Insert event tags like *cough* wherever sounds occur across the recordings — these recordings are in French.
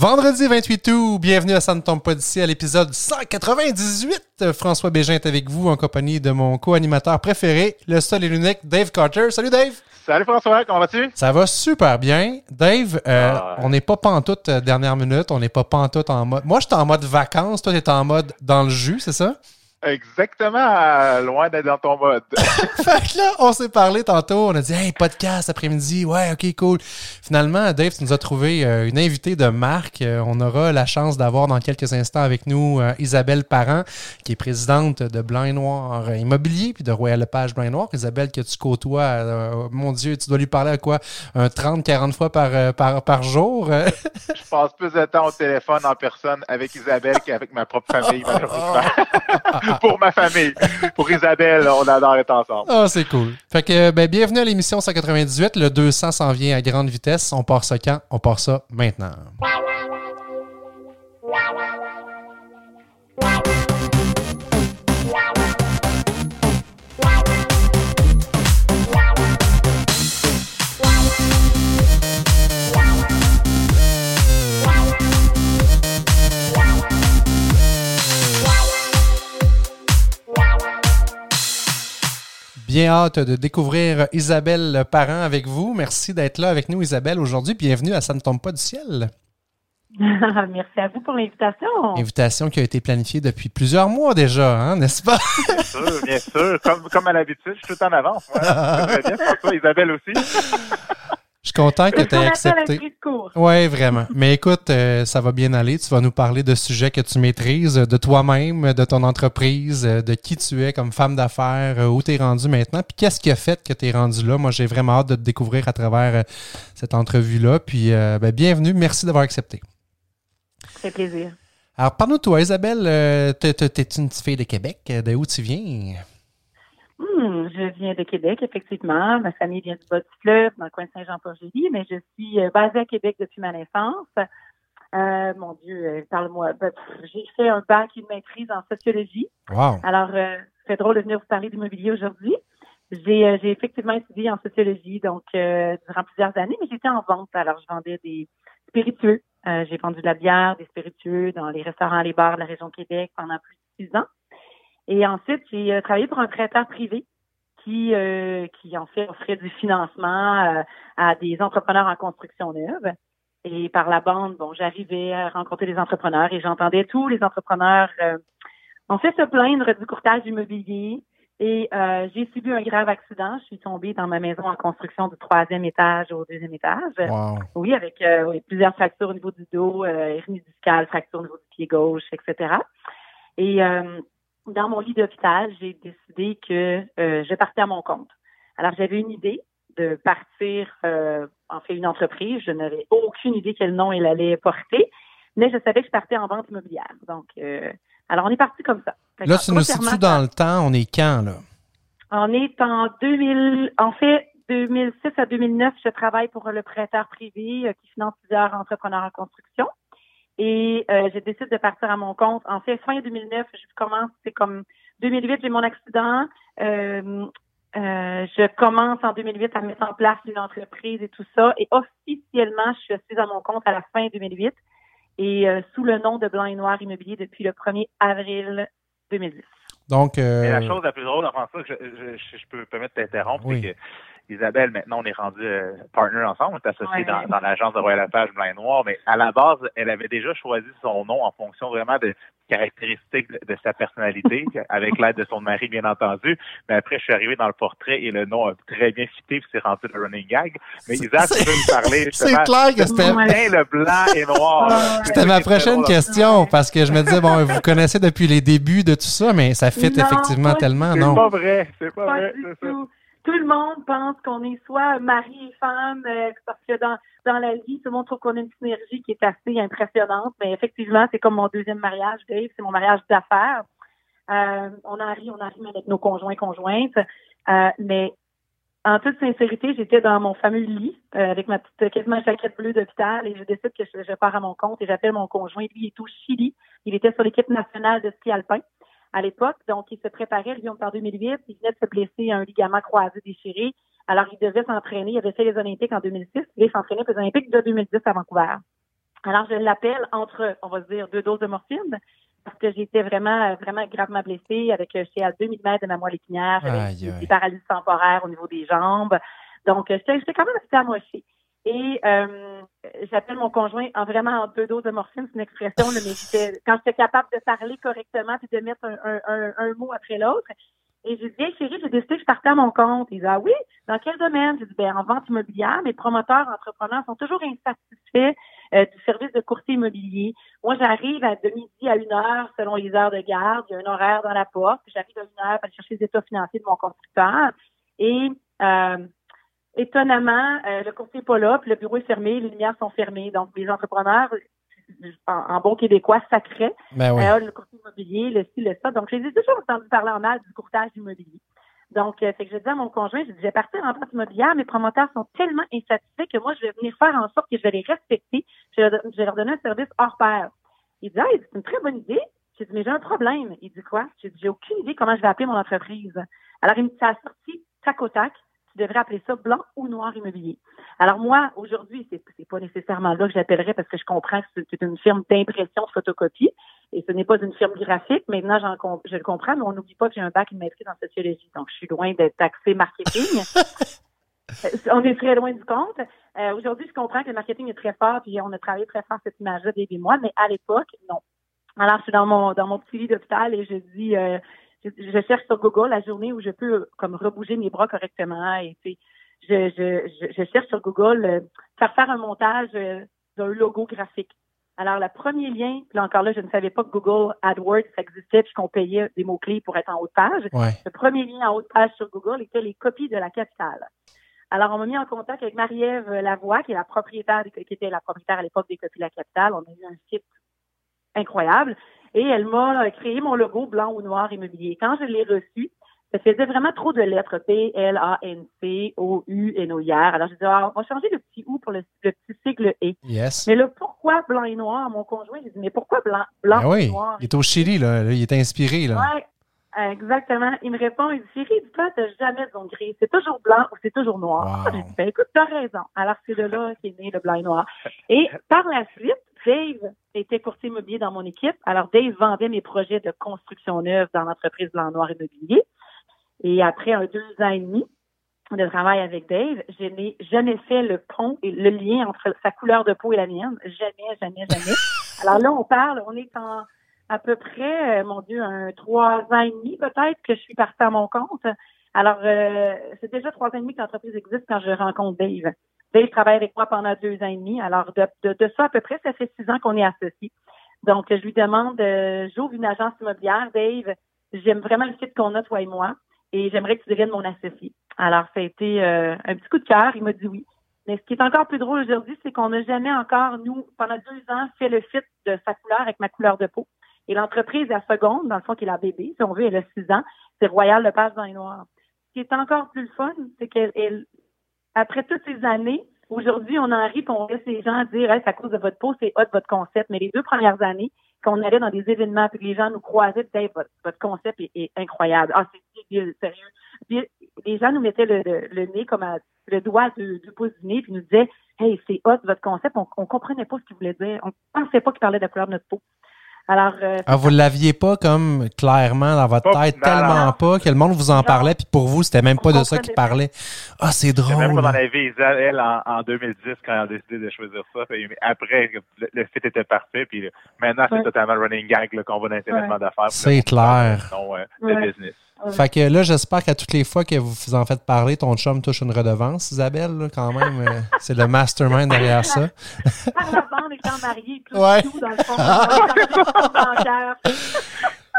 Vendredi 28 août, bienvenue à Ça ne tombe pas d'ici à l'épisode 198. François Bégin est avec vous en compagnie de mon co-animateur préféré, le seul et l'unique Dave Carter. Salut Dave! Salut François, comment vas-tu? Ça va super bien. Dave, euh, ah. on n'est pas pantoute euh, dernière minute, on n'est pas pantoute en mode... Moi, j'étais en mode vacances, toi, t'es en mode dans le jus, c'est ça? Exactement, loin d'être dans ton mode. *laughs* fait que là, on s'est parlé tantôt, on a dit Hey, podcast après-midi, ouais, ok, cool. Finalement, Dave, tu nous as trouvé euh, une invitée de marque. Euh, on aura la chance d'avoir dans quelques instants avec nous euh, Isabelle Parent, qui est présidente de Blanc et Noir Immobilier, puis de Royal Lepage Blanc et Noir. Isabelle, que tu côtoies, mon Dieu, tu dois lui parler à quoi? Un 30-40 fois par, par, par jour? *laughs* Je passe plus de temps au téléphone en personne avec Isabelle qu'avec ma propre famille, *laughs* malheureusement. Pour ma famille. Pour Isabelle, on adore être ensemble. Ah, c'est cool. Fait que, ben, bienvenue à l'émission 198. Le 200 s'en vient à grande vitesse. On part ça quand? On part ça maintenant. Bien hâte de découvrir Isabelle Parent avec vous. Merci d'être là avec nous, Isabelle, aujourd'hui. Bienvenue à Ça ne tombe pas du ciel. *laughs* Merci à vous pour l'invitation. Invitation qui a été planifiée depuis plusieurs mois déjà, hein, n'est-ce pas? Bien sûr, bien sûr. Comme, à l'habitude, je suis tout en avance. Très *laughs* bien, François, Isabelle aussi. Je suis content que tu aies accepté. Oui, vraiment. Mais écoute, euh, ça va bien aller. Tu vas nous parler de sujets que tu maîtrises, de toi-même, de ton entreprise, de qui tu es comme femme d'affaires, euh, où tu es rendu maintenant, puis qu'est-ce qui a fait que tu es rendu là. Moi, j'ai vraiment hâte de te découvrir à travers euh, cette entrevue-là. Puis, ben, bienvenue. Merci d'avoir accepté. Ça fait plaisir. Alors, parle-nous toi, Isabelle. tu es une fille de Québec. De où tu viens? Je viens de Québec, effectivement. Ma famille vient du bas du fleuve, dans le coin de Saint-Jean-Port-Julie, mais je suis euh, basée à Québec depuis ma naissance. Euh, mon Dieu, euh, parle-moi. Ben, j'ai fait un bac et une maîtrise en sociologie. Wow. Alors, c'est drôle de venir vous parler d'immobilier aujourd'hui. J'ai, j'ai effectivement étudié en sociologie, donc durant plusieurs années, mais j'étais en vente. Alors, je vendais des spiritueux. j'ai vendu de la bière, des spiritueux dans les restaurants, les bars de la région Québec pendant plus de six ans. Et ensuite, j'ai travaillé pour un prêteur privé qui, euh, qui en fait offrait du financement euh, à des entrepreneurs en construction neuve. Et par la bande, bon, j'arrivais à rencontrer des entrepreneurs et j'entendais tous les entrepreneurs en fait se plaindre du courtage immobilier. Et j'ai subi un grave accident. Je suis tombée dans ma maison en construction du troisième étage au deuxième étage. Oui, avec plusieurs fractures au niveau du dos, hernie discale, fracture au niveau du pied gauche, etc. Et dans mon lit d'hôpital, j'ai décidé que euh, je partais à mon compte. Alors, j'avais une idée de partir euh, en fait une entreprise. Je n'avais aucune idée quel nom elle allait porter, mais je savais que je partais en vente immobilière. Donc, euh, alors on est parti comme ça. là, tu nous situes dans le temps. On est quand, là? On est en 2000, en fait, 2006 à 2009, je travaille pour le prêteur privé qui finance plusieurs entrepreneurs en construction. Et euh, je décide de partir à mon compte. En fait, fin 2009, je commence, c'est comme 2008, j'ai mon accident. Euh, euh, je commence en 2008 à mettre en place une entreprise et tout ça. Et officiellement, je suis assise à mon compte à la fin 2008 et euh, sous le nom de Blanc et Noir Immobilier depuis le 1er avril 2010. Donc, la chose la plus drôle, enfin, ça, je, je, je, peux permettre d'interrompre, c'est que Isabelle, maintenant, on est rendu euh, partner ensemble, on est associé dans, dans l'agence de Royal Page Blanc et Noir, mais à la base, elle avait déjà choisi son nom en fonction vraiment de caractéristiques de, sa personnalité, *laughs* avec l'aide de son mari, bien entendu. Mais après, je suis arrivé dans le portrait et le nom a très bien cité, puis c'est rendu le running gag. Mais Isabelle, tu peux me parler *laughs* C'est clair que c'était... le blanc et noir. C'était ma prochaine question, parce que je me disais, bon, vous connaissez depuis les débuts de tout ça, mais ça fit effectivement tellement, non? C'est pas vrai, c'est pas, vrai, c'est ça tout le monde pense qu'on est soit mari et femme, euh, parce que dans, dans la vie, tout le monde trouve qu'on a une synergie qui est assez impressionnante. Mais effectivement, c'est comme mon deuxième mariage, Dave, c'est mon mariage d'affaires. Euh, on arrive, on arrive avec nos conjoints conjointes. Euh, mais en toute sincérité, j'étais dans mon fameux lit avec ma petite quasiment jaquette bleue d'hôpital et je décide que je, pars à mon compte et j'appelle mon conjoint. Lui, est au Chili. Il était sur l'équipe nationale de ski alpin à l'époque. Donc, il se préparait, lui, en 2008. Il venait de se blesser à un ligament croisé déchiré. Alors, il devait s'entraîner. Il avait fait les Olympiques en 2006. Il s'entraînait pour les Olympiques de 2010 à Vancouver. Alors, je l'appelle entre, on va dire, deux doses de morphine parce que j'étais vraiment, vraiment gravement blessée avec, j'étais à 2000 mètres de ma moelle épinière, des paralyses temporaires au niveau des jambes. Donc, j'étais quand même assez amochée. Et euh, j'appelle mon conjoint en vraiment en deux doses de morphine, c'est une expression, mais quand j'étais capable de parler correctement et de mettre un, un, un, mot après l'autre. Et j'ai dit, hey, chérie, j'ai décidé que je partais à mon compte. Il dit, ah oui, dans quel domaine? J'ai dit, ben, en vente immobilière, mes promoteurs, entrepreneurs sont toujours insatisfaits euh, du service de courtier immobilier. Moi, j'arrive à de midi à une heure selon les heures de garde. Il y a un horaire dans la porte. J'arrive à une heure pour aller chercher les états financiers de mon constructeur. Et euh, étonnamment, euh, le courtier n'est pas là, puis le bureau est fermé, les lumières sont fermées. Donc, les entrepreneurs, en, bon québécois, sacrés, ben le courtier immobilier, le ci, le ça. Donc, j'ai toujours entendu parler en mal du courtage immobilier. Donc, euh, c'est que je dis à mon conjoint, je dis, je vais partir en vente immobilière, mes promoteurs sont tellement insatisfaits que moi, je vais venir faire en sorte que je vais les respecter, je vais, leur donner un service hors pair. Il dit, ah, c'est une très bonne idée. J'ai dit, mais j'ai un problème. Il dit quoi? J'ai dit, j'ai aucune idée comment je vais appeler mon entreprise. Alors, il me dit, ça a sorti tac au tac tu devrais appeler ça blanc ou noir immobilier. Alors moi, aujourd'hui, c'est, c'est pas nécessairement là que j'appellerais parce que je comprends que c'est une firme d'impression de photocopie et ce n'est pas une firme graphique. Maintenant, j'en, je le comprends, mais on n'oublie pas que j'ai un bac et une maîtrise en sociologie. Donc, je suis loin d'être taxé marketing. *laughs* on est très loin du compte. Euh, aujourd'hui, je comprends que le marketing est très fort, puis on a travaillé très fort cette image-là des mois, mais à l'époque, non. Alors, je suis dans mon dans mon petit lit d'hôpital et je dis euh, je, cherche sur Google la journée où je peux comme rebouger mes bras correctement et je, je, je, cherche sur Google euh, faire faire un montage euh, d'un logo graphique. Alors, le premier lien, puis encore là, je ne savais pas que Google AdWords existait, puis qu'on payait des mots-clés pour être en haut de page. Le premier lien en haut de page sur Google était les copies de la capitale. Alors, on m'a mis en contact avec Marie-Ève Lavoie, qui est la propriétaire, qui était la propriétaire à l'époque des copies de la capitale. On a eu un site incroyable. Et elle m'a créé mon logo blanc ou noir immobilier. Quand je l'ai reçu, ça faisait vraiment trop de lettres P, L, A, N, C, O, U, N, O, R. Alors, j'ai dit, ah, on va changer le petit ou pour le, petit sigle E. Yes. Mais là, pourquoi blanc et noir? Mon conjoint, j'ai dit, mais pourquoi blanc, blanc ben et noir? Il est au Chili, là. Il est inspiré, là. Oui, exactement. Il me répond, il dit, chérie, dis-toi, t'as jamais de gris. C'est toujours blanc ou c'est toujours noir. J'ai dit, ben, écoute, t'as raison. Alors, c'est de là qu'est né le blanc et noir. Et par la suite, Dave était courtier immobilier dans mon équipe. Alors, Dave vendait mes projets de construction neuve dans l'entreprise Blanc Noir Immobilier. Et après un deux ans et demi de travail avec Dave, je n'ai jamais fait le pont et le lien entre sa couleur de peau et la mienne. Jamais, jamais, jamais. *laughs* Alors là, on parle, on est en à peu près, euh, mon Dieu, un trois ans et demi peut-être que je suis partie à mon compte. Alors, euh, c'est déjà trois ans et demi que l'entreprise existe quand je rencontre Dave. Dave travaille avec moi pendant deux ans et demi. Alors, de, de, ça à peu près, ça fait six ans qu'on est associés. Donc, je lui demande, euh, j'ouvre une agence immobilière. Dave, j'aime vraiment le site qu'on a, toi et moi, et j'aimerais que tu deviennes mon associé. Alors, ça a été euh, un petit coup de cœur. Il m'a dit oui. Mais ce qui est encore plus drôle aujourd'hui, c'est qu'on n'a jamais encore, nous, pendant deux ans, fait le fit de sa couleur avec ma couleur de peau. Et l'entreprise, à seconde, dans le fond, qui est la bébé, si on veut, elle a six ans, c'est Royal Lepage dans les Noirs. Ce qui est encore plus fun, c'est qu'elle après toutes ces années, aujourd'hui, on en rit on laisse les gens dire c'est à cause de votre peau, c'est hot votre concept. Mais les deux premières années, qu'on allait dans des événements et que les gens nous croisaient, hey, votre, votre concept est, incroyable. Ah, c'est sérieux. les gens nous mettaient le, nez comme le doigt du, du pouce du nez puis nous disaient Hey, c'est hot votre concept. On, on comprenait pas ce qu'il voulait dire. On pensait pas qu'il parlait de la couleur de notre peau. Alors, euh, ah, vous l'aviez pas comme clairement dans votre tête, tellement pas que le monde vous en parlait, puis pour vous, c'était même pas de ça qu'il parlait. Ah, c'est drôle. Même pas dans la vie, elle, en, 2010, quand elle a décidé de choisir ça. après, le, le fit était parfait, puis maintenant, c'est totalement le running gag qu'on va dans les d'affaires. C'est clair. Non, euh, business. Fait que là, j'espère qu'à toutes les fois que vous vous en faites parler, ton chum touche une redevance, Isabelle, quand même. Euh, *laughs* c'est le mastermind derrière ça. Par la bande étant marié, tout, ouais. tout dans le fond.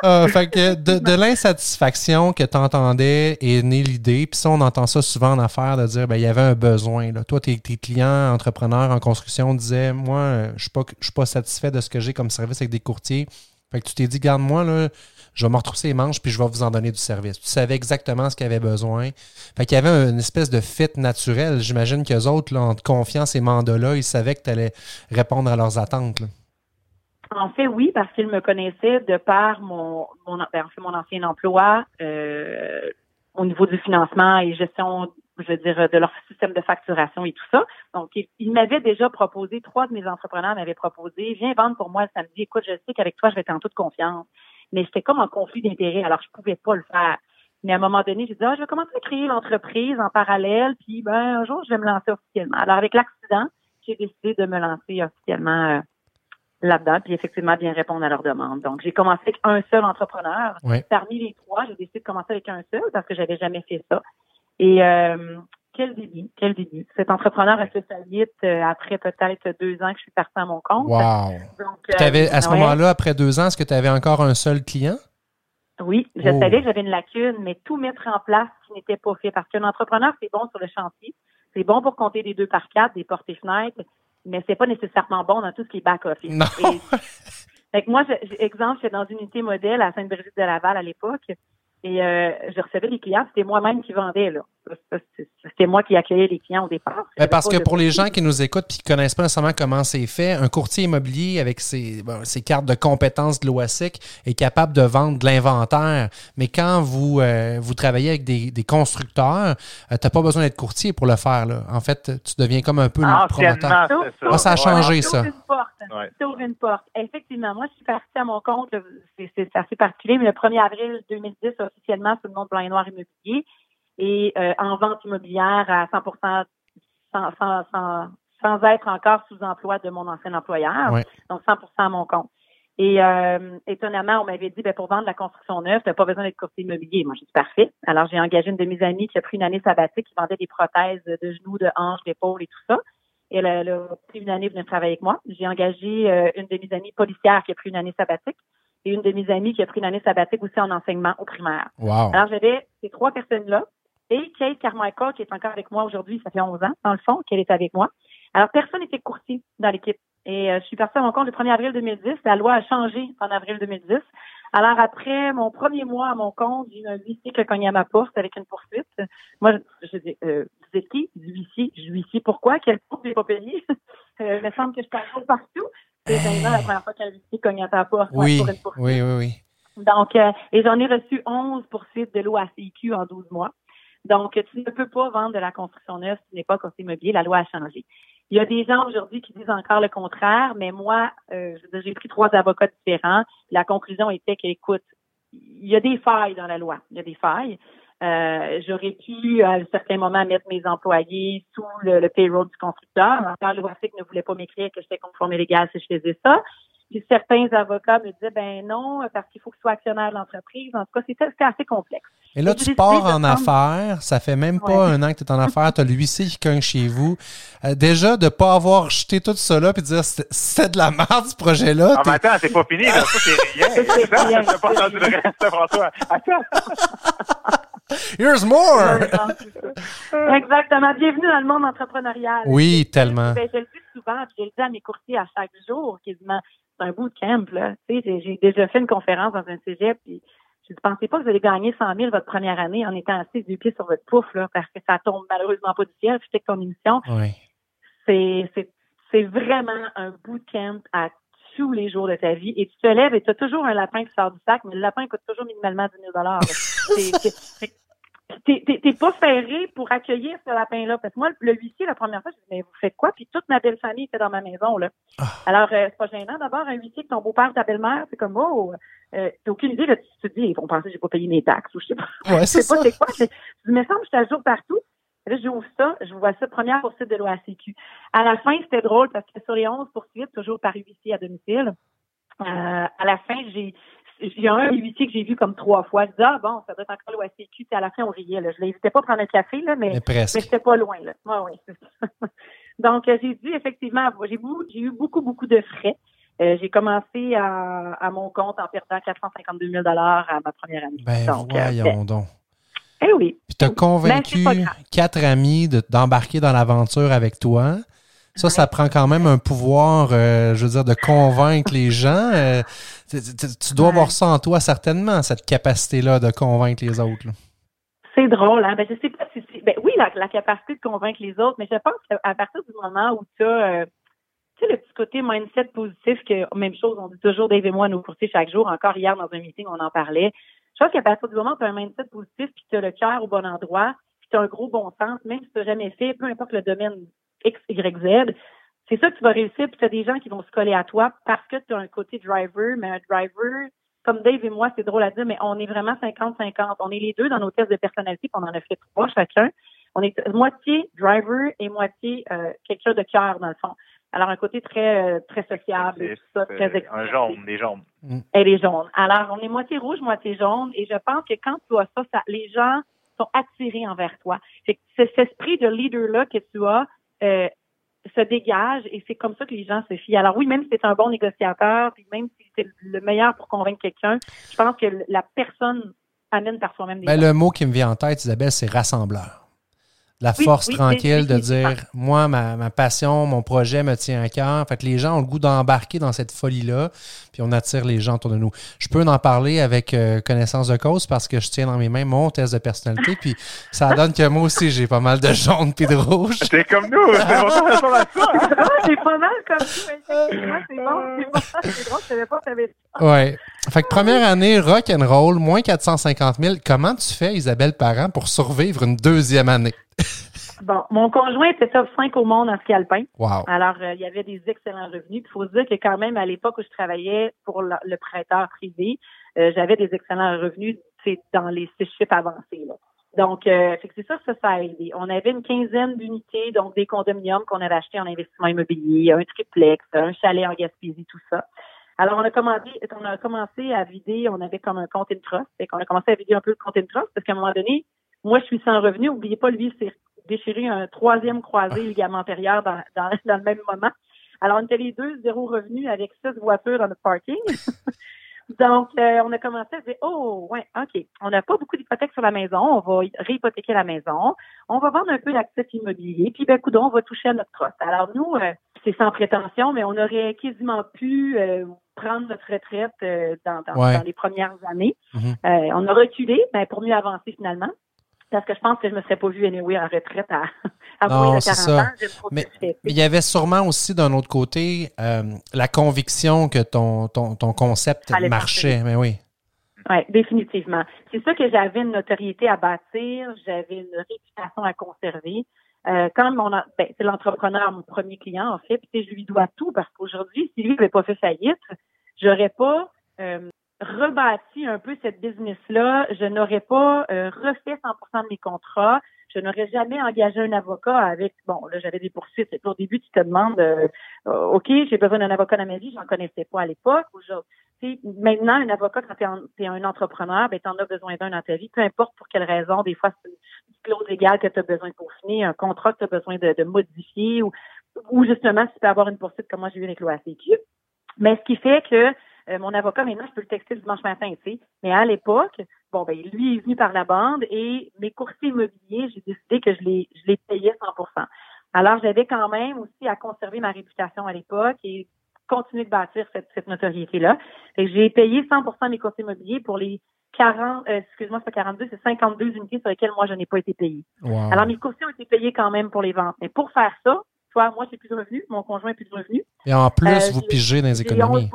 Euh, *laughs* fait que de, de l'insatisfaction que tu entendais est née l'idée. Puis ça, on entend ça souvent en affaires de dire ben il y avait un besoin. Là. Toi, tes, tes, clients, entrepreneurs en construction disaient Moi, je suis pas je suis pas satisfait de ce que j'ai comme service avec des courtiers. Fait que tu t'es dit, garde-moi, là, je vais me retrousser les manches puis je vais vous en donner du service. Tu savais exactement ce qu'ils avaient besoin. Fait qu'il y avait une espèce de fit naturel. J'imagine qu'eux autres, là, en te confiant ces mandats-là, ils savaient que tu allais répondre à leurs attentes. En fait, oui, parce qu'ils me connaissaient de par mon, mon, ben, mon ancien emploi euh, au niveau du financement et gestion je veux dire, de leur système de facturation et tout ça. Donc, ils, m'avaient déjà proposé, trois de mes entrepreneurs m'avaient proposé, viens vendre pour moi le samedi. Écoute, je sais qu'avec toi, je vais être en toute confiance. Mais c'était comme un conflit d'intérêts, alors je pouvais pas le faire. Mais à un moment donné, j'ai dit, ah, je vais commencer à créer l'entreprise en parallèle, puis ben, un jour, je vais me lancer officiellement. Alors, avec l'accident, j'ai décidé de me lancer officiellement euh, là-dedans, puis effectivement bien répondre à leurs demandes. Donc, j'ai commencé avec un seul entrepreneur. Parmi les trois, j'ai décidé de commencer avec un seul parce que j'avais jamais fait ça. Et euh, quel début, quel début. Cet entrepreneur a fait faillite euh, après peut-être deux ans que je suis partie à mon compte. Wow. Donc, avais, à ce moment-là, après deux ans, est-ce que tu avais encore un seul client? Oui, je oh. savais que j'avais une lacune, mais tout mettre en place qui n'était pas fait. Parce qu'un entrepreneur, c'est bon sur le chantier. C'est bon pour compter des deux par quatre, des portes et fenêtres, mais c'est pas nécessairement bon dans tout ce qui est back-office. *laughs* fait que moi, exemple, j'étais dans une unité modèle à Sainte-Brigitte de Laval à l'époque. Et euh, je recevais des clients, c'était moi-même qui vendais. là. C'était moi qui accueillais les clients au départ. Ben, parce que pour les gens qui nous écoutent et qui ne connaissent pas nécessairement comment c'est fait, un courtier immobilier avec ses, ses cartes de compétences de l'OASIC est capable de vendre de l'inventaire. Mais quand vous, euh, vous travaillez avec des, des constructeurs, euh, tu n'as pas besoin d'être courtier pour le faire. Là. En fait, tu deviens comme un peu le promoteur. Ça. Ah, ça a changé, ça. Une porte. Ouais. une porte. Effectivement, moi, je suis partie à mon compte, c'est assez particulier, mais le 1er avril 2010, officiellement, sous le nom de Blanc et Noir Immobilier et euh, en vente immobilière à 100 sans, sans, sans, sans être encore sous emploi de mon ancien employeur, donc 100% à mon compte. Et euh, étonnamment, on m'avait dit, ben, pour vendre la construction neuve, tu n'as pas besoin d'être courtier immobilier. Moi, je suis parfait. Alors, j'ai engagé une de mes amies qui a pris une année sabbatique, qui vendait des prothèses de genoux, de hanches, d'épaule et tout ça. Et elle, a pris une année venir travailler avec moi. J'ai engagé euh, une de mes amies policières qui a pris une année sabbatique et une de mes amies qui a pris une année sabbatique aussi en enseignement au primaire. Alors, j'avais ces trois personnes-là et Kate Carmichael, qui est encore avec moi aujourd'hui, ça fait 11 ans, dans le fond, qu'elle est avec moi. Alors, personne n'était courtier dans l'équipe. Et euh, je suis partie à mon compte le 1er avril 2010. La loi a changé en avril 2010. Alors, après mon premier mois à mon compte, j'ai eu un huissier qui a cogné à ma porte avec une poursuite. Moi, je, dis, euh, vous êtes qui? Du huissier. Je huissier, pourquoi? Quel j'ai pas payé? *laughs* euh, il me semble que je parle partout. C'est la première fois qu'un huissier cogne à ta porte oui, pour une poursuite. Oui, oui, oui. Donc, euh, et j'en ai reçu 11 poursuites de l'OACQ en 12 mois. Donc, tu ne peux pas vendre de la construction neuve si tu n'es pas conseiller immobilier. La loi a changé. Il y a des gens aujourd'hui qui disent encore le contraire, mais moi, euh, j'ai pris trois avocats différents. La conclusion était qu'écoute, il y a des failles dans la loi. Il y a des failles. Euh, j'aurais pu, à un certain moment, mettre mes employés sous le, payroll du constructeur. Encore, le WASIC ne voulait pas m'écrire que j'étais conforme légal si je faisais ça. Puis certains avocats me disaient, ben non, parce qu'il faut que tu sois actionnaire de l'entreprise. En tout cas, c'était assez complexe. Et là, tu pars en affaires. Ça fait même pas un an que tu es en affaires. Tu as l'huissier qui cogne chez vous. Euh, déjà, de ne pas avoir jeté tout là et de dire c'est de la merde, ce projet-là. Ah, mais attends, c'est pas fini. Là. Ça, c'est rien. *laughs* Je pas entendu le reste, François. Attends. *laughs* Here's more! Exactement. Bienvenue dans le monde entrepreneurial. Oui, tellement. Ben, je le dis souvent, puis je le dis à mes courtiers à chaque jour, quasiment c'est un bout de camp, là. Tu sais, j'ai déjà fait une conférence dans un cégep, puis je ne pensais pas que vous allez gagner 100 000 votre première année en étant assis du pied sur votre pouf, là, parce que ça tombe malheureusement pas du ciel, puis ton émission. Oui. C'est, vraiment un bout de camp à tous les jours de ta vie. Et tu te lèves et tu as toujours un lapin qui sort du sac, mais le lapin coûte toujours minimalement 10 000 *laughs* c'est, t'es pas ferré pour accueillir ce lapin-là. Parce que moi, le huissier, la première fois, je dis, mais vous faites quoi? Puis toute ma belle famille était dans ma maison, là. Ah. Alors, euh, c'est pas gênant d'avoir un huissier que ton beau-père, ta belle-mère, c'est comme, oh, euh, t'as aucune idée, là, tu te dis, ils vont penser que j'ai pas payé mes taxes, ou je sais pas. Ouais, c'est pas c'est quoi. Je me semble que je t'ajoute partout. Là, j'ouvre ça, je vois ça, première poursuite de l'OACQ. À la fin, c'était drôle parce que sur les 11 poursuites, toujours par huissier à domicile, euh, à la fin, j'ai il y a un huissier que j'ai vu comme trois fois. Je disais, ah bon, ça doit être encore l'OACQ. Puis à la fin, on riait. Là. Je l'invitais pas à prendre un café, là, mais, mais, mais pas loin. Là. Ouais, *laughs* Donc, euh, j'ai dû effectivement, j'ai eu beaucoup, beaucoup de frais. Euh, j'ai commencé à, à, mon compte en perdant 452 000 à ma première année. Ben, donc, euh, voyons donc. Eh oui. Puis tu as convaincu quatre amis d'embarquer dans l'aventure avec toi. Ça, ça prend quand même un pouvoir, euh, je veux dire, de convaincre les gens. Euh, tu, dois avoir ça en toi, certainement, cette capacité-là de convaincre les autres. C'est drôle, hein? Ben, je sais pas si c'est. Ben, oui, la, capacité de convaincre les autres, mais je pense qu'à partir du moment où tu as. Euh, tu sais, le petit côté mindset positif, que même chose, on dit toujours Dave et moi nous courtiers chaque jour. Encore hier, dans un meeting, on en parlait. Je pense qu'à partir du moment où tu as un mindset positif puis tu as le cœur au bon endroit, tu as un gros bon sens, même si tu n'as jamais fait, peu importe le domaine X, Y, Z, c'est ça que tu vas réussir. Puis tu as des gens qui vont se coller à toi parce que tu as un côté driver, mais un driver, comme Dave et moi, c'est drôle à dire, mais on est vraiment 50-50. On est les deux dans nos tests de personnalité, puis on en a fait trois chacun. On est moitié driver et moitié euh, quelqu'un de cœur, dans le fond. Alors, un côté très euh, très sociable, et tout ça, très euh, Un jaune, des jaunes. Mm. Et les jaunes. Alors, on est moitié rouge, moitié jaune, et je pense que quand tu as ça, ça les gens sont attirés envers toi. C'est cet esprit de leader-là que tu as euh, se dégage, et c'est comme ça que les gens se fient. Alors oui, même si c'est un bon négociateur, puis même si c'est le meilleur pour convaincre quelqu'un, je pense que la personne amène par soi-même des ben, Le mot qui me vient en tête, Isabelle, c'est rassembleur la force tranquille de dire moi ma, ma, passion mon projet me tient à cœur. Fait que les gens ont le goût d'embarquer dans cette folie là puis on attire les gens autour de nous. Je peux en parler avec euh, connaissance de cause parce que je tiens dans mes mains mon test de personnalité puis ça donne que moi aussi j'ai pas mal de jaune puis de rouge c'est comme nous c'est *laughs* pas mal comme nous c'est bon c'est bon. *laughs* C'est je savais pas que t'avais ça. Ouais fait que première année rock and roll moins 450 000 comment tu fais Isabelle Parent pour survivre une deuxième année? *laughs* Bon, mon conjoint était top 5 au monde en ski alpin. Wow. Alors, euh, il y avait des excellents revenus. Il faut se dire que quand même, à l'époque où je travaillais pour le prêteur privé, euh, j'avais des excellents revenus dans les six chiffres avancés. Là. Donc, euh, c'est ça, ça, ça a aidé. On avait une quinzaine d'unités, donc des condominiums qu'on avait achetés en investissement immobilier, un triplex, un chalet en Gaspésie, tout ça. Alors, on a commencé, on a commencé à vider, on avait comme un compte in trust, et qu'on a commencé à vider un peu le compte in trust, parce qu'à un moment donné, moi, je suis sans revenu. Oubliez pas, lui, c'est déchiré un troisième croisé ligament antérieur dans, dans, *laughs* dans, le même moment. Alors, on était les deux, zéro revenu avec six voitures dans notre parking. *laughs* Donc, euh, on a commencé à dire, oh, ouais, OK, on n'a pas beaucoup d'hypothèques sur la maison, on va réhypothéquer la maison, on va vendre un peu d'actifs immobiliers, puis ben, coudon, on va toucher à notre crosse. Alors, nous, euh, c'est sans prétention, mais on aurait quasiment pu euh, prendre notre retraite dans, dans, les premières années. Mm-hmm. on a reculé, ben, pour mieux avancer finalement parce que je pense que je me serais pas vue anyway en retraite à, à non, de 40 ça. ans. Mais, il y avait sûrement aussi d'un autre côté euh, la conviction que ton, ton, ton concept marchait. Mais oui. Oui, définitivement. C'est ça que j'avais une notoriété à bâtir, j'avais une réputation à conserver. Euh, quand mon ben, c'est l'entrepreneur, mon premier client, en fait, puis je lui dois tout parce qu'aujourd'hui, si lui n'avait pas fait faillite, j'aurais pas euh, rebâti un peu cette business-là. Je n'aurais pas euh, refait 100% de mes contrats. Je n'aurais jamais engagé un avocat avec, bon, là, j'avais des poursuites. Au début, tu te demandes, euh, OK, j'ai besoin d'un avocat dans ma vie, j'en connaissais pas à l'époque. Maintenant, un avocat, quand tu es, un entrepreneur, ben, tu en as besoin d'un dans ta vie, peu importe pour quelle raison. Des fois, c'est une clause légale que tu as besoin de peaufiner, un contrat que tu as besoin de, modifier ou, ou justement, si tu peux avoir une poursuite comme moi j'ai eu avec l'OACQ. Mais ce qui fait que euh, mon avocat, maintenant, je peux le texter le dimanche matin, tu sais. Mais à l'époque, bon, ben, lui est venu par la bande et mes courtiers immobiliers, j'ai décidé que je les, je les payais 100% Alors, j'avais quand même aussi à conserver ma réputation à l'époque et continuer de bâtir cette, cette notoriété-là. J'ai payé 100% mes courtiers immobiliers pour les 40, euh, excuse-moi, c'est pas 42, c'est 52 unités sur lesquelles moi, je n'ai pas été payé. Alors, mes courtiers ont été payés quand même pour les ventes. Mais pour faire ça, soit moi, j'ai plus de revenus, mon conjoint a plus de revenus. Et en plus, euh, vous pigez dans les économies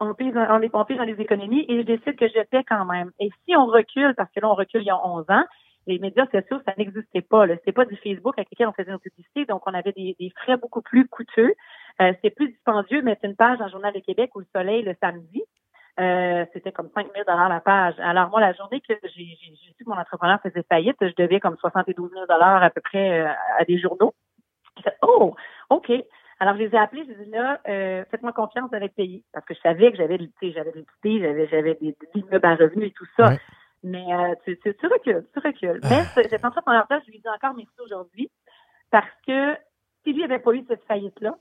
on pige, on, on dans les économies et je décide que je paie quand même. Et si on recule, parce que là, on recule il y a 11 ans, les médias sociaux, ça n'existait pas. C'était pas du Facebook avec lequel on faisait nos publicités, donc on avait des, frais beaucoup plus coûteux. Euh, c'était plus dispendieux, c'est une page dans le Journal de Québec ou Le Soleil le samedi. Euh, c'était comme 5 000 la page. Alors moi, la journée que j'ai su que mon entrepreneur faisait faillite, je devais comme 72 000 à peu près euh, à des journaux. oh, OK. Alors, je les ai appelés, je les ai dit là, euh, faites-moi confiance, vous allez payer. Parce que je savais que j'avais j'avais des j'avais, j'avais des, immeubles à revenus et tout ça. Mais euh, tu, tu, tu, recules, tu recules. Ah. Mais cet entrepreneur-là, je lui dis encore merci aujourd'hui parce que si lui n'avait pas eu cette faillite-là,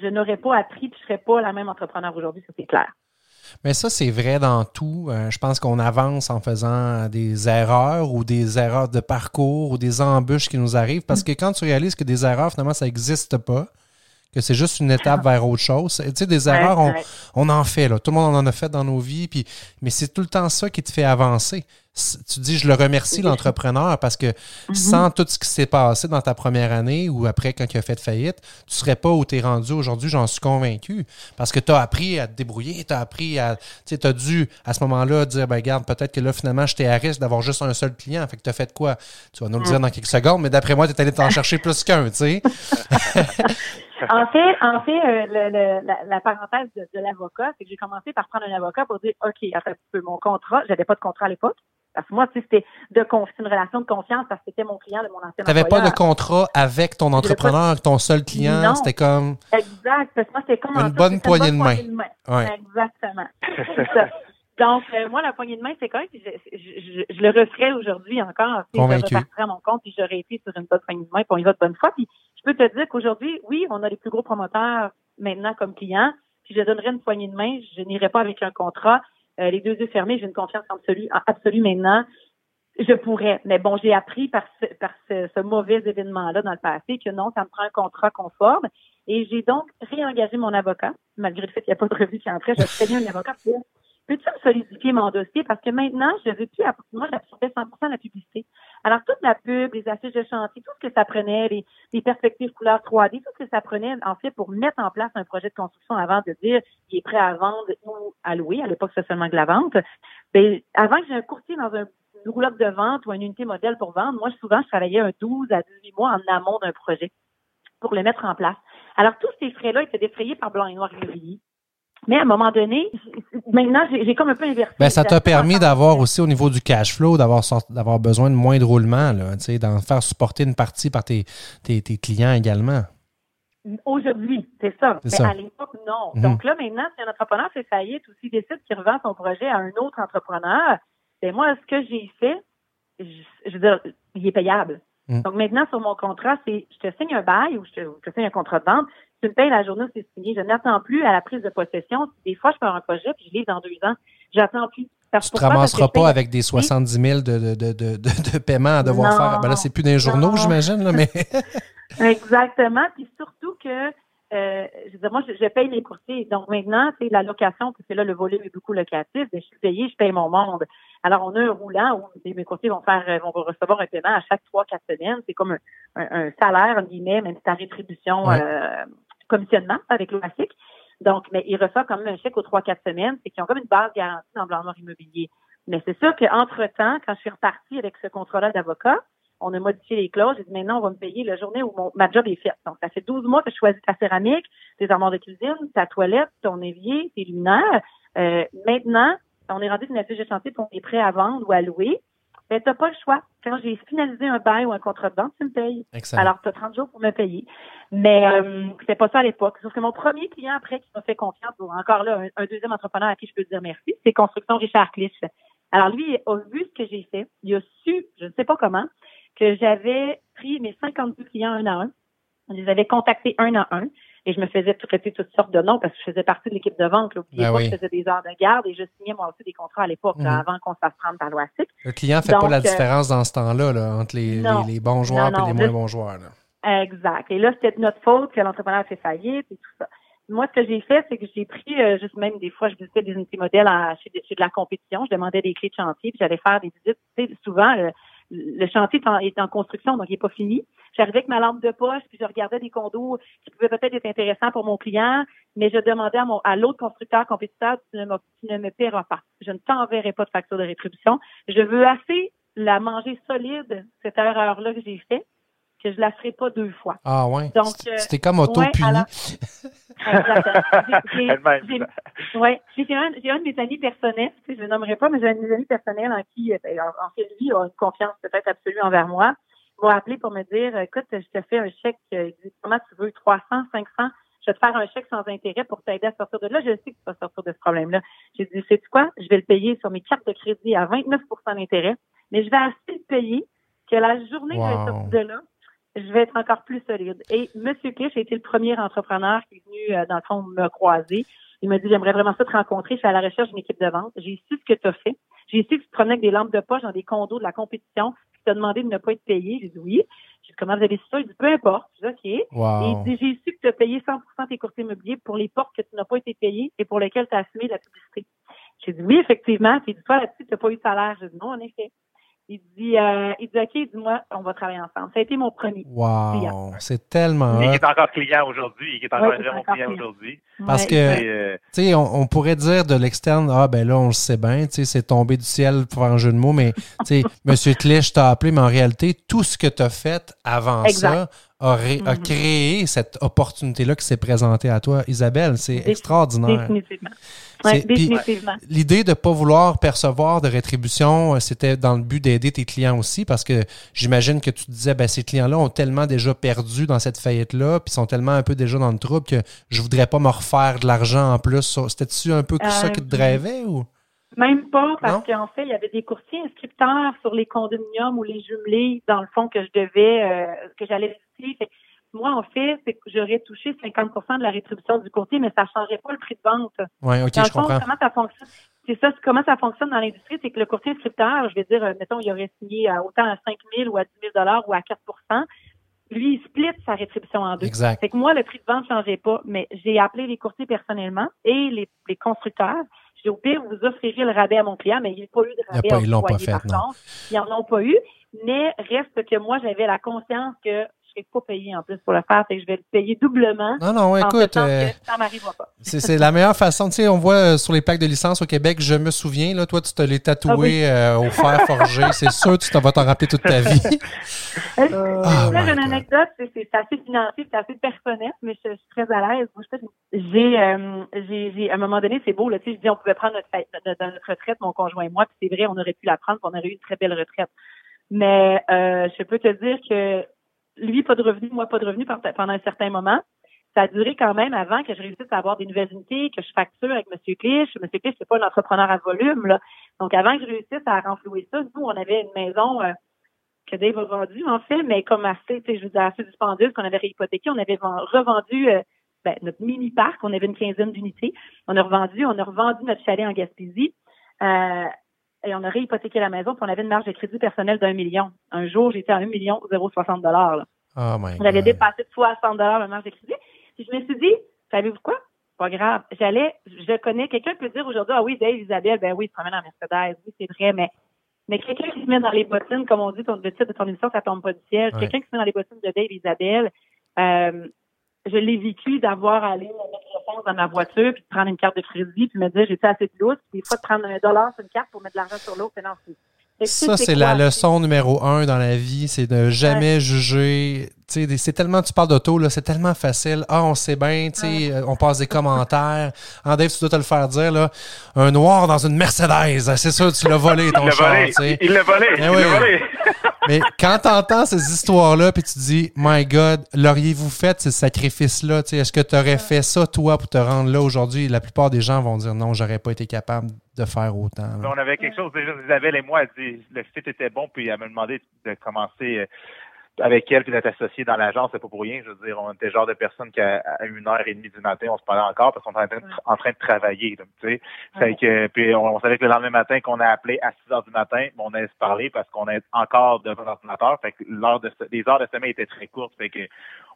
je n'aurais pas appris et je ne serais pas la même entrepreneur aujourd'hui, ça c'est clair. Mais ça, c'est vrai dans tout. Euh, je pense qu'on avance en faisant des erreurs ou des erreurs de parcours ou des embûches qui nous arrivent parce que quand tu réalises que des erreurs, finalement, ça n'existe pas, que c'est juste une étape vers autre chose. Tu sais, des erreurs, on, on, en fait, là. Tout le monde en a fait dans nos vies, puis, mais c'est tout le temps ça qui te fait avancer. Tu dis, je le remercie, l'entrepreneur, parce que mm-hmm. sans tout ce qui s'est passé dans ta première année ou après quand il a fait faillite, tu serais pas où tu es rendu aujourd'hui, j'en suis convaincu. Parce que tu as appris à te débrouiller, tu as appris à. Tu as dû, à ce moment-là, dire, ben, regarde, peut-être que là, finalement, j'étais à risque d'avoir juste un seul client. Fait que tu as fait quoi? Tu vas nous le dire mm. dans quelques secondes, mais d'après moi, tu es allé t'en *laughs* chercher plus qu'un, tu sais. en fait, en fait euh, la, parenthèse de, l'avocat, c'est que j'ai commencé par prendre un avocat pour dire, OK, un peu, mon contrat, j'avais pas de contrat à l'époque. Parce que moi, tu sais, c'était de une relation de confiance parce que c'était mon client de mon ancien Tu n'avais pas de contrat avec ton entrepreneur, ton seul client. C'était comme. Exact. Parce que moi, c'était comme une bonne poignée de main. Exactement. Donc, euh, moi, la poignée de main, c'est correct. Je, je, je, le referais aujourd'hui encore. Je repartirais à mon compte, puis j'aurais été sur une bonne poignée de main, y va de bonne foi. Puis, je peux te dire qu'aujourd'hui, oui, on a les plus gros promoteurs maintenant comme clients. Puis, je donnerais une poignée de main. Je n'irai pas avec un contrat. Euh, les deux yeux fermés, j'ai une confiance absolue, absolue maintenant. Je pourrais. Mais bon, j'ai appris par ce, par ce, mauvais événement-là dans le passé que non, ça me prend un contrat conforme. Et j'ai donc réengagé mon avocat, malgré le fait qu'il n'y a pas de revue qui entrait. Très bien un avocat pour peux-tu me solidifier mon dossier? Parce que maintenant, je ne veux plus, moi, j'absorbais 100 de la publicité. Alors, toute la pub, les affiches de chantier, tout ce que ça prenait, les, perspectives couleurs 3D, tout ce que ça prenait, en fait, pour mettre en place un projet de construction avant de dire il est prêt à vendre ou à louer, à l'époque, c'était seulement que la vente. Ben, avant que j'ai un courtier dans un roulotte de vente ou une unité modèle pour vendre, moi, souvent, je travaillais un 12 à 18 mois en amont d'un projet pour le mettre en place. Alors, tous ces frais-là étaient défrayés par Blanc et Noir Immobilier. Mais à un moment donné, maintenant, j'ai comme un peu inversé. Ben, ça t'a permis d'avoir aussi au niveau du cash flow, d'avoir d'avoir besoin de moins de roulement, d'en faire supporter une partie par tes, tes, clients également. Aujourd'hui, c'est ça. Mais à l'époque, non. Mhm. Donc là, maintenant, si un entrepreneur fait faillite ou s'il décide qu'il revend son projet à un autre entrepreneur, ben moi, ce que j'ai fait, je, veux dire, il est payable. Mhm. Donc maintenant, sur mon contrat, c'est je te signe un bail ou je te, je te signe un contrat de vente, tu me payes la journée où c'est signé. Je n'attends plus à la prise de possession. Des fois, je fais un projet puis je livre dans deux ans. J'attends plus. tu ne te ramasseras pas avec des 70 000 de, de, de, de, paiement à devoir faire. Ben là, c'est plus des journaux, j'imagine, mais. *laughs* Exactement. Puis surtout que, euh, je veux dire, moi, je, paye les courtiers. Donc maintenant, c'est la location, parce que là, le volume est beaucoup locatif. Je suis payé, je paye mon monde. Alors, on a un roulant où mes courtiers vont faire, vont recevoir un paiement à chaque trois, quatre semaines. C'est comme un, salaire, en guillemets, même si ta rétribution euh, commissionnement avec l'OASIC. Donc, mais il reçoit quand même un chèque aux trois, quatre semaines, et qui ont comme une base garantie dans blanc immobilier. Mais c'est sûr qu'entre-temps, quand je suis repartie avec ce contrat-là d'avocat, on a modifié les clauses. J'ai dit, maintenant, on va me payer la journée où mon, ma job est faite. Donc, ça fait 12 mois que je choisis ta céramique, tes armoires de cuisine, ta toilette, ton évier, tes luminaires. Euh, maintenant, on est rendu une affiche de chantier, on est prêt à vendre ou à louer. Mais tu n'as pas le choix. Quand j'ai finalisé un bail ou un contrat de vente, tu me payes. Alors, tu as 30 jours pour me payer. Mais euh, c'était pas ça à l'époque. Sauf que mon premier client après qui m'a fait confiance, ou encore là, un, deuxième entrepreneur à qui je peux dire merci, c'est Construction Richard Clich. Alors lui a vu ce que j'ai fait. Il a su, je ne sais pas comment, que j'avais pris mes 52 clients un à un. Je les avais contactés un à un et je me faisais traiter toutes sortes de noms parce que je faisais partie de l'équipe de vente. Là. Ben je faisais des heures de garde et je signais moi aussi des contrats à l'époque, mhm. avant qu'on se fasse prendre par l'OASIC. Le client ne fait pas la euh, différence dans ce temps-là là, entre les, les, bons joueurs et les moins bons joueurs. Exact. Et là, c'était de notre faute que l'entrepreneur a fait faillite et tout ça. Moi, ce que j'ai fait, c'est que j'ai pris, euh, juste même des fois, je visitais des unités modèles chez, de, de la compétition, je demandais des clés de chantier, puis j'allais faire des visites. Tu sais, souvent, euh, le chantier est en, construction, donc il n'est pas fini. J'arrivais avec ma lampe de poche, puis je regardais des condos qui pouvaient peut-être être intéressants pour mon client, mais je demandais à, mon, à l'autre constructeur compétiteur, tu ne, me, tu ne me paieras pas. Je ne t'enverrai pas de facture de rétribution. Je veux assez la manger solide, cette erreur-là que j'ai faite, que je la ferai pas deux fois. Ah ouais. Donc euh, c'était comme auto-puni. Ouais, *laughs* *laughs* j'ai un, un de mes amis personnels, je ne nommerai pas, mais j'ai un de mes amis personnels en qui, euh, ben, en fait, lui a une confiance peut-être absolue envers moi. Il m'a appelé pour me dire, écoute, je te fais un chèque, euh, comment tu veux, 300, 500, je vais te faire un chèque sans intérêt pour t'aider à sortir de là. Je sais que tu vas sortir de ce problème-là. J'ai dit, sais-tu quoi? Je vais le payer sur mes cartes de crédit à 29% d'intérêt, mais je vais assez le payer que la journée où je vais sortir de là, je vais être encore plus solide. Et M. Clich a été le premier entrepreneur qui est venu, euh, dans le fond, me croiser. Il m'a dit, j'aimerais vraiment ça te rencontrer. Je suis à la recherche d'une équipe de vente. J'ai su ce que tu as fait. J'ai su que tu te promenais avec des lampes de poche dans des condos de la compétition. Tu t'as demandé de ne pas être payé. J'ai dit oui. J'ai dit, comment vous avez su ça? Il dit, peu importe. J'ai dit, OK. il dit, j'ai su que tu as payé 100% tes courtiers immobiliers pour les portes que tu n'as pas été payé et pour lesquelles tu as assumé la publicité. J'ai dit oui, effectivement. Puis toi, là-dessus, tu n'as pas eu de salaire. J'ai dit non, en effet. Il dit, euh, il dit, OK, dis-moi, on va travailler ensemble. Ça a été mon premier. Wow, c'est tellement. Il est encore client aujourd'hui. Il est encore vraiment client aujourd'hui. Parce que, euh, tu sais, on, pourrait dire de l'externe, ah ben là, on le sait bien, tu sais, c'est tombé du ciel pour faire un jeu de mots, mais, tu sais, *laughs* M. Clich t'a appelé, mais en réalité, tout ce que tu as fait avant ça a, mm-hmm. créé cette opportunité-là qui s'est présentée à toi, Isabelle. C'est extraordinaire. Définitivement. définitivement. L'idée de ne pas vouloir percevoir de rétribution, euh, c'était dans le but d'aider tes clients aussi, parce que j'imagine que tu disais, ben, ces clients-là ont tellement déjà perdu dans cette faillite-là, puis sont tellement un peu déjà dans le trouble que je voudrais pas me refaire de l'argent en plus. C'était-tu un peu ça qui te euh, drivait ou? Même pas, parce qu'en fait, il y avait des courtiers inscripteurs sur les condominiums ou les jumelés, dans le fond, que je devais, euh, que j'allais visiter. Moi, en fait, c'est que j'aurais touché 50% de la rétribution du courtier, mais ça ne changerait pas le prix de vente. Oui, OK, je comprends. Comment ça fonctionne? C'est ça, comment ça fonctionne dans l'industrie, c'est que le courtier inscripteur, je vais dire, euh, mettons, il aurait signé à autant à 5 000 ou à 10 000 ou à 4% lui, il split sa rétribution en deux. Exact. Fait que moi, le prix de vente ne changeait pas, mais j'ai appelé les courtiers personnellement et les, les constructeurs j'ai au pire, vous offrirez le rabais à mon client, mais il n'y a pas eu de rabais pas, ils l'ont pas fait, non. Ils n'en ont pas eu. Mais reste que moi, j'avais la conscience que je ne pas payé en plus pour le faire, c'est que je vais le payer doublement. Non, non, écoute. Euh, ça m'arrivera pas. c'est la meilleure façon. Tu sais, on voit euh, sur les packs de licence au Québec, je me souviens, là, toi, tu te l'es tatoué ah euh, au fer forgé. *laughs* c'est sûr, tu vas t'en rappeler toute ta vie. *laughs* oh là, j'ai une anecdote, c'est assez financier, c'est assez personnel, mais je, suis très à l'aise. J'ai, j'ai, à un moment donné, c'est beau, là, tu sais, je dis, on pouvait prendre notre, notre, notre retraite, mon conjoint et moi, puis c'est vrai, on aurait pu la prendre, puis on aurait eu une très belle retraite. Mais je peux te dire que lui, pas de revenus, moi, pas de revenus pendant un certain moment. Ça a duré quand même avant que je réussisse à avoir des nouvelles unités, que je facture avec M. Clich. M. Clich, c'est pas un entrepreneur à volume, là. Donc, avant que je réussisse à renflouer ça, nous, on avait une maison euh, que Dave a vendue, en fait, mais comme assez, tu sais, je veux dire, assez dispendieuse, qu'on avait réhypothéqué. On avait revendu euh, ben, notre mini-parc. On avait une quinzaine d'unités. On a revendu, on a revendu notre chalet en Gaspésie. Euh, et on aurait hypothéqué la maison, puis on avait une marge de crédit personnelle d'un million. Un jour, j'étais à un million 060 dollars. Oh J'avais dépassé de 60 dollars la marge de crédit. Puis je me suis dit, savez-vous quoi? Pas grave. J'allais, je connais, quelqu'un peut dire aujourd'hui, ah oui, Dave, Isabelle, ben oui, il se promène en Mercedes, oui, c'est vrai, mais mais quelqu'un qui se met dans les bottines, comme on dit, ton, le titre de ton émission, ça tombe pas du ciel. Quelqu'un qui se met dans les bottines de Dave, Isabelle, euh, je l'ai vécu d'avoir à aller mettre le dans ma voiture, puis de prendre une carte de crédit, puis me dire j'ai assez de lousse, puis des fois de prendre un dollar sur une carte pour mettre de l'argent sur l'autre, non, ça, c'est la leçon numéro un dans la vie, c'est de jamais juger. C'est tellement, tu parles d'auto, c'est tellement facile. Ah, on sait bien, euh, on passe des commentaires. En *laughs* Dave, tu dois te le faire dire, là, un noir dans une Mercedes, c'est sûr, tu l'as volé ton char. Il l'a volé, il l'a volé. *laughs* Mais quand tu entends ces histoires-là, puis tu dis, My God, l'auriez-vous fait ce sacrifice-là? Est-ce que tu aurais fait ça, toi, pour te rendre là aujourd'hui? La plupart des gens vont dire non, j'aurais pas été capable de faire autant. On avait quelque chose déjà, Isabelle et moi, elle dit, le site était bon, puis elle m'a demandé de commencer euh, avec elle puis d'être associé dans l'agence, c'est pas pour rien. Je veux dire, on était le genre de personnes qu'à une heure et demie du matin, on se parlait encore parce qu'on était en train de, travailler. tu sais, que puis on, savait que le lendemain matin qu'on a appelé à 6 heures du matin, on allait se parler parce qu'on est encore devant l'ordinateur. Fait que l'heure de les heures de sommeil étaient très courtes. Fait que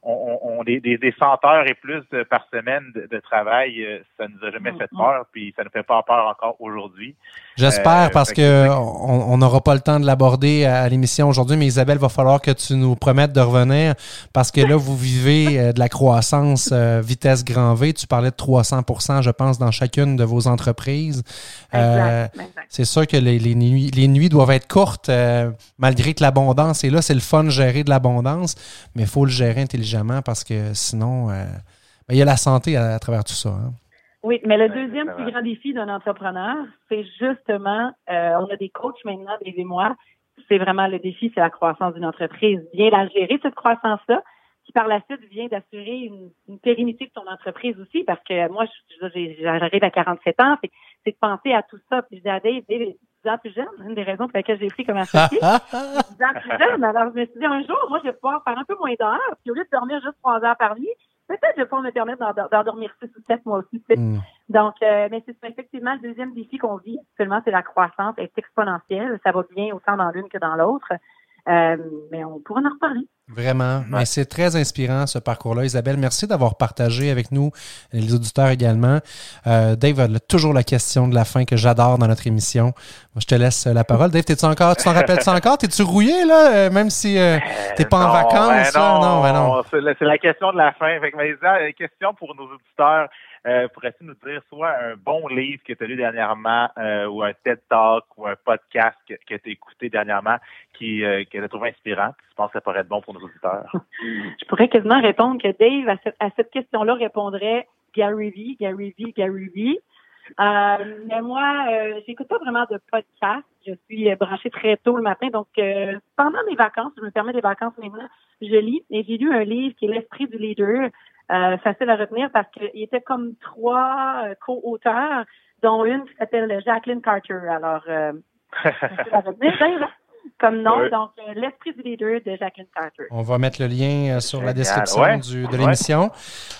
on, on des, des, des, cent heures et plus par semaine de, travail, euh, ça nous a jamais fait mm-hmm. peur, puis ça ne fait pas peur encore aujourd'hui. J'espère, euh, parce que on n'aura pas le temps de l'aborder à, l'émission aujourd'hui, mais Isabelle, va falloir que tu nous promettes de revenir, parce que là, vous vivez euh, de la croissance vitesse grand V. Tu parlais de 300% je pense, dans chacune de vos entreprises. c'est sûr que les, les, nuits, les nuits doivent être courtes, malgré que l'abondance est là. C'est le fun de gérer de l'abondance, mais il faut le gérer intelligemment parce que sinon, euh, ben, il y a la santé à, travers tout ça. Hein. Oui, mais le deuxième plus grand défi d'un entrepreneur, c'est justement, euh, on a des coachs maintenant, des et moi, c'est vraiment le défi, c'est la croissance d'une entreprise. Bien la gérer, cette croissance-là, qui par la suite vient d'assurer une, pérennité de ton entreprise aussi, parce que moi, j'arrive à 47 ans, c'est de penser à tout ça. Puis je dis à Dave, 10 ans plus jeune, une des raisons pour lesquelles j'ai pris comme associé. *laughs* 10 ans plus jeune. Alors, je me suis dit, un jour, moi, je vais pouvoir faire un peu moins d'heures, puis au lieu de dormir juste 3 heures par nuit, peut-être je vais pouvoir me permettre d'en dormir 6 ou 7 mois aussi. Mm. Donc, euh, mais c'est effectivement le deuxième défi qu'on vit actuellement, c'est la croissance est exponentielle. Ça va bien autant dans l'une que dans l'autre. mais on pourra en reparler. Vraiment. Mais c'est très inspirant, ce parcours-là. Isabelle, merci d'avoir partagé avec nous, les auditeurs également. Euh, Dave a toujours la question de la fin que j'adore dans notre émission. Moi, je te laisse la parole. Dave, t'es-tu encore, tu t'en rappelles-tu encore? T'es-tu rouillé, là, euh, même si euh, t'es pas en vacances? Ben non, ben non. C'est la, question de la fin. Fait que, mais, question pour nos auditeurs. Euh, pourrais-tu nous dire soit un bon livre que tu as lu dernièrement euh, ou un TED Talk ou un podcast que, que tu as écouté dernièrement qui, euh, que tu as trouvé inspirant? Je pense que ça pourrait être bon pour nos auditeurs. *laughs* Je pourrais quasiment répondre que Dave, à cette, à cette question-là, répondrait Gary Vee, Gary Vee, Gary Vee. Euh, mais moi, euh, j'écoute pas vraiment de podcast. Je suis branchée très tôt le matin. Donc, euh, pendant mes vacances, je me permets des vacances maintenant, je lis. Et j'ai lu un livre qui est L'esprit du leader euh, facile à retenir parce qu'il était comme trois euh, co-auteurs, dont une qui s'appelle Jacqueline Carter. Alors, euh, *laughs* facile à retenir. Comme nom. Donc, euh, l'esprit du leader de Jacqueline Carter. On va mettre le lien euh, sur la description du, de l'émission.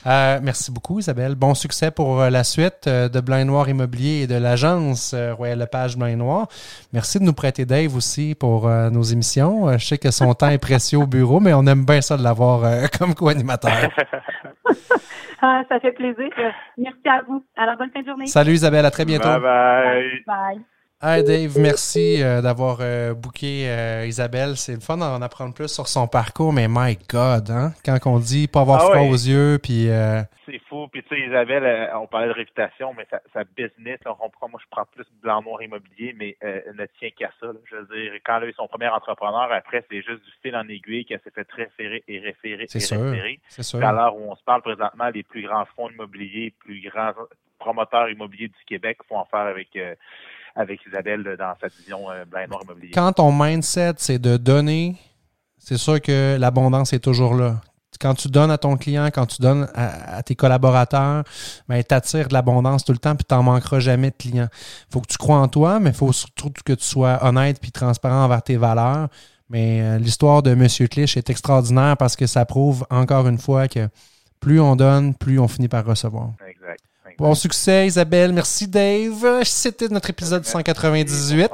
Euh, merci beaucoup, Isabelle. Bon succès pour la suite de Blanc Noir Immobilier et de l'agence Royal Lepage Blanc Noir. Merci de nous prêter Dave aussi pour nos émissions. je sais que son temps est précieux au bureau, mais on aime bien ça de l'avoir *laughs* comme co-animateur. *laughs* ah, ça fait plaisir. Merci à vous. Alors, bonne fin de journée. Salut Isabelle, à très bientôt. Bye bye. Bye. Hi Dave, merci euh, d'avoir euh, booké euh, Isabelle. C'est le fun d'en apprendre plus sur son parcours, mais my God, hein? Quand on dit pas avoir ah froid aux yeux, puis... C'est fou. Puis tu sais, Isabelle, on parlait de réputation, mais sa, business, on comprend, moi je prends plus blanc noir immobilier, mais elle ne tient qu'à ça. Je veux dire, quand elle a eu son premier entrepreneur, après, c'est juste du fil en aiguille qu'elle s'est fait référer et référer et sûr, référer. C'est sûr. À l'heure où on se parle présentement, les plus grands fonds immobiliers, plus grands promoteurs immobiliers du Québec font affaire avec avec Isabelle dans sa vision euh, blanc noir immobilier. Quand ton mindset, c'est de donner, c'est sûr que l'abondance est toujours là. Quand tu donnes à ton client, quand tu donnes à, tes collaborateurs, ben, tu attires de l'abondance tout le temps, puis tu n'en manqueras jamais de clients. Il faut que tu crois en toi, mais il faut surtout que tu sois honnête puis transparent envers tes valeurs. Mais euh, l'histoire de M. Clich est extraordinaire parce que ça prouve encore une fois que plus on donne, plus on finit par recevoir. Exact. Bon succès, Isabelle. Merci, Dave. C'était notre épisode 198.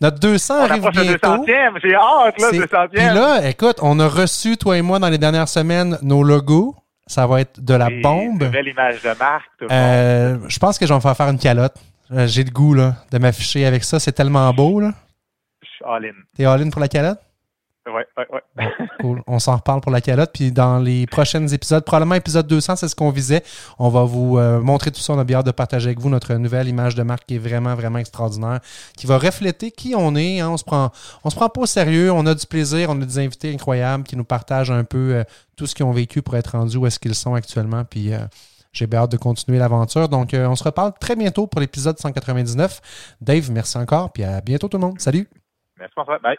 Notre 200 arrive bientôt. J'ai hâte, là, 200e. Puis là, écoute, on a reçu, toi et moi, dans les dernières semaines, nos logos. Ça va être de la bombe. Une belle image de marque. Euh, je pense que je vais me faire faire une calotte. Euh, j'ai le goût là, de m'afficher avec ça. C'est tellement beau. Là. Je suis all-in. T'es all-in pour la calotte? Oui, oui, oui. Cool. On s'en reparle pour la calotte. Puis dans les prochains épisodes, probablement épisode 200, c'est ce qu'on visait. On va vous euh, montrer tout ça. On a bien hâte de partager avec vous notre nouvelle image de marque qui est vraiment, vraiment extraordinaire, qui va refléter qui on est. Hein. On se prend, on se prend pas au sérieux. On a du plaisir. On a des invités incroyables qui nous partagent un peu euh, tout ce qu'ils ont vécu pour être rendus où est-ce qu'ils sont actuellement. Puis euh, j'ai bien hâte de continuer l'aventure. Donc, on se reparle très bientôt pour l'épisode 199. Dave, merci encore. Puis à bientôt tout le monde. Salut. Merci, François. Bye.